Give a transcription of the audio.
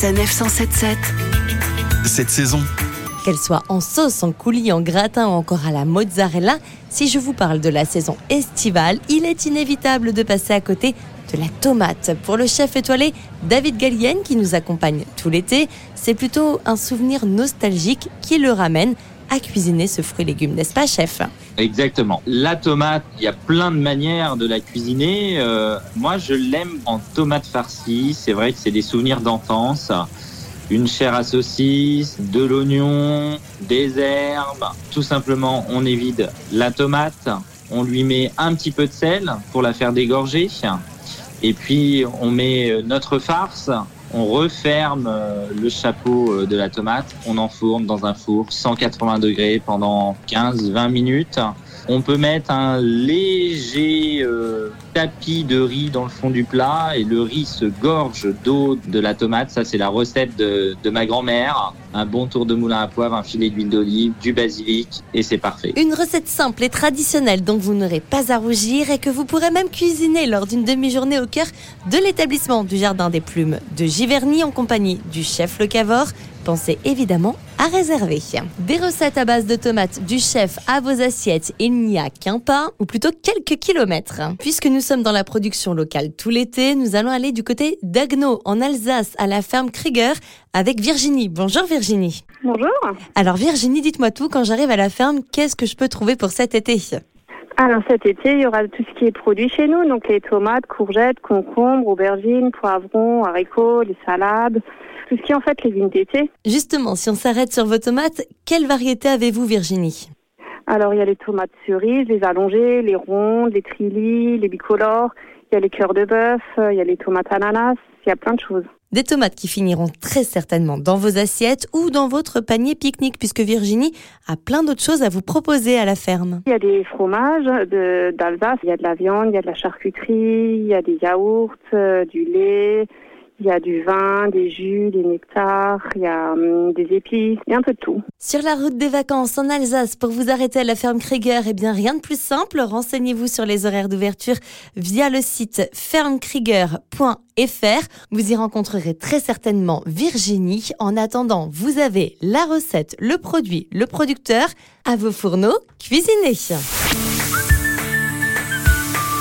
Sanef 177. Cette saison, Qu'elle soit en sauce, en coulis, en gratin ou encore à la mozzarella, si je vous parle de la saison estivale, il est inévitable de passer à côté de la tomate. Pour le chef étoilé David Gallienne qui nous accompagne tout l'été, c'est plutôt un souvenir nostalgique qui le ramène à cuisiner ce fruit légume, n'est-ce pas chef? Exactement. La tomate, il y a plein de manières de la cuisiner. Euh, moi, je l'aime en tomate farcie. C'est vrai que c'est des souvenirs d'enfance. Une chair à saucisse, de l'oignon, des herbes. Tout simplement, on évide la tomate. On lui met un petit peu de sel pour la faire dégorger. Et puis, on met notre farce. On referme euh, le chapeau euh, de la tomate. On enfourne dans un four 180 degrés pendant 15-20 minutes. On peut mettre un léger euh, tapis de riz dans le fond du plat et le riz se gorge d'eau de la tomate. Ça, c'est la recette de, de ma grand-mère. Un bon tour de moulin à poivre, un filet d'huile d'olive, du basilic et c'est parfait. Une recette simple et traditionnelle dont vous n'aurez pas à rougir et que vous pourrez même cuisiner lors d'une demi-journée au cœur de l'établissement du Jardin des Plumes de Giverny en compagnie du chef Le Cavor. Pensez évidemment à réserver. Des recettes à base de tomates du chef à vos assiettes, il n'y a qu'un pas, ou plutôt quelques kilomètres. Puisque nous sommes dans la production locale tout l'été, nous allons aller du côté d'Agno, en Alsace, à la ferme Krieger, avec Virginie. Bonjour Virginie. Bonjour. Alors Virginie, dites-moi tout, quand j'arrive à la ferme, qu'est-ce que je peux trouver pour cet été? Alors cet été, il y aura tout ce qui est produit chez nous, donc les tomates, courgettes, concombres, aubergines, poivrons, haricots, les salades, tout ce qui est en fait légumes d'été. Justement, si on s'arrête sur vos tomates, quelle variété avez-vous Virginie? Alors il y a les tomates cerises, les allongées, les rondes, les trillis, les bicolores, il y a les cœurs de bœuf, il y a les tomates ananas, il y a plein de choses. Des tomates qui finiront très certainement dans vos assiettes ou dans votre panier pique-nique, puisque Virginie a plein d'autres choses à vous proposer à la ferme. Il y a des fromages de- d'Alsace, il y a de la viande, il y a de la charcuterie, il y a des yaourts, euh, du lait, il y a du vin, des jus, des nectars, il y a hum, des épices, il un peu de tout. Sur la route des vacances en Alsace pour vous arrêter à la ferme Krieger, eh bien rien de plus simple. Renseignez-vous sur les horaires d'ouverture via le site fermekrieger.fr. Vous y rencontrerez très certainement Virginie. En attendant, vous avez la recette, le produit, le producteur à vos fourneaux. Cuisinez